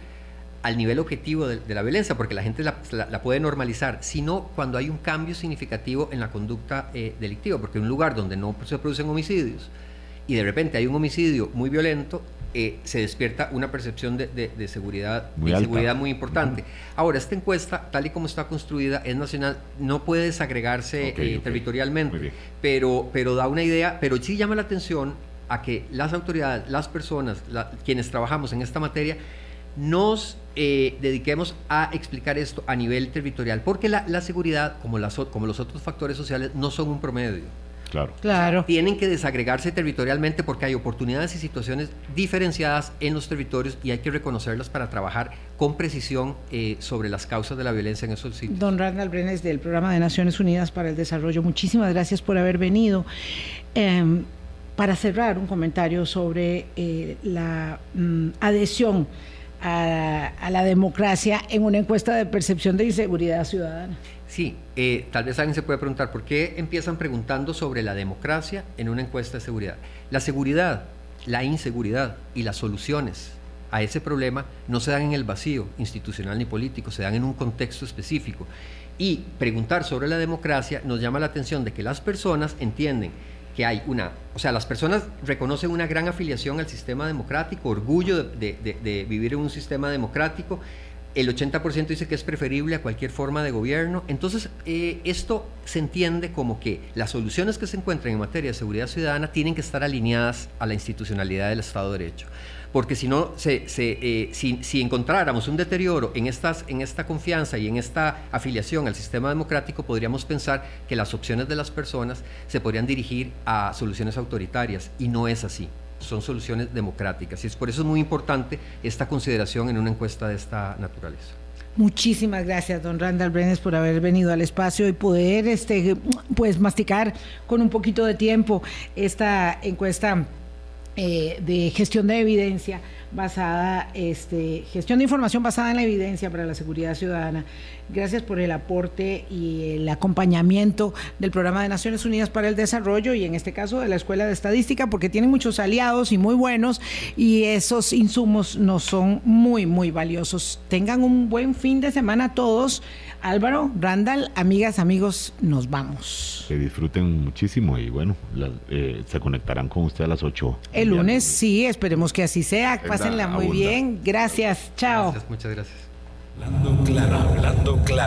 Speaker 4: al nivel objetivo de, la violencia, porque la gente la, puede normalizar, sino cuando hay un cambio significativo en la conducta delictiva, porque un lugar donde no se producen homicidios, y de repente hay un homicidio muy violento, eh, se despierta una percepción de, seguridad, muy seguridad muy importante. Ahora, esta encuesta, tal y como está construida, es nacional, no puede desagregarse eh, territorialmente, pero, pero da una idea, pero sí llama la atención a que las autoridades, las personas, quienes trabajamos en esta materia, nos eh, dediquemos a explicar esto a nivel territorial, porque la, seguridad, como, las, como los otros factores sociales, no son un promedio
Speaker 3: Claro.
Speaker 2: Claro.
Speaker 4: Tienen que desagregarse territorialmente porque hay oportunidades y situaciones diferenciadas en los territorios y hay que reconocerlas para trabajar con precisión eh, sobre las causas de la violencia en esos sitios.
Speaker 2: Don Randall Brenes del Programa de Naciones Unidas para el Desarrollo, muchísimas gracias por haber venido. Eh, para cerrar, un comentario sobre eh, la mm, adhesión a, a la democracia en una encuesta de percepción de inseguridad ciudadana.
Speaker 4: Sí, eh, tal vez alguien se puede preguntar por qué empiezan preguntando sobre la democracia en una encuesta de seguridad. La seguridad, la inseguridad y las soluciones a ese problema no se dan en el vacío institucional ni político, se dan en un contexto específico. Y preguntar sobre la democracia nos llama la atención de que las personas entienden que hay una, o sea, las personas reconocen una gran afiliación al sistema democrático, orgullo de, vivir en un sistema democrático el 80% dice que es preferible a cualquier forma de gobierno. Entonces, eh, esto se entiende como que las soluciones que se encuentran en materia de seguridad ciudadana tienen que estar alineadas a la institucionalidad del Estado de Derecho. Porque si no, se, eh, si, encontráramos un deterioro en esta confianza y en esta afiliación al sistema democrático, podríamos pensar que las opciones de las personas se podrían dirigir a soluciones autoritarias y no es así son soluciones democráticas. Y es por eso es muy importante esta consideración en una encuesta de esta naturaleza.
Speaker 2: Muchísimas gracias, don Randall Brenes, por haber venido al espacio y poder este, pues, masticar con un poquito de tiempo esta encuesta eh, de gestión de evidencia basada, este, gestión de información basada en la evidencia para la seguridad ciudadana. Gracias por el aporte y el acompañamiento del Programa de Naciones Unidas para el Desarrollo y en este caso de la Escuela de Estadística, porque tienen muchos aliados y muy buenos y esos insumos nos son muy, muy valiosos. Tengan un buen fin de semana todos. Álvaro, Randall, amigas, amigos, nos vamos.
Speaker 3: Que disfruten muchísimo y bueno, la, eh, se conectarán con usted a las 8.
Speaker 2: El lunes, sí, esperemos que así sea. Pásenla muy bien. Gracias, chao.
Speaker 4: Gracias, muchas gracias.
Speaker 1: Hablando claro, hablando claro.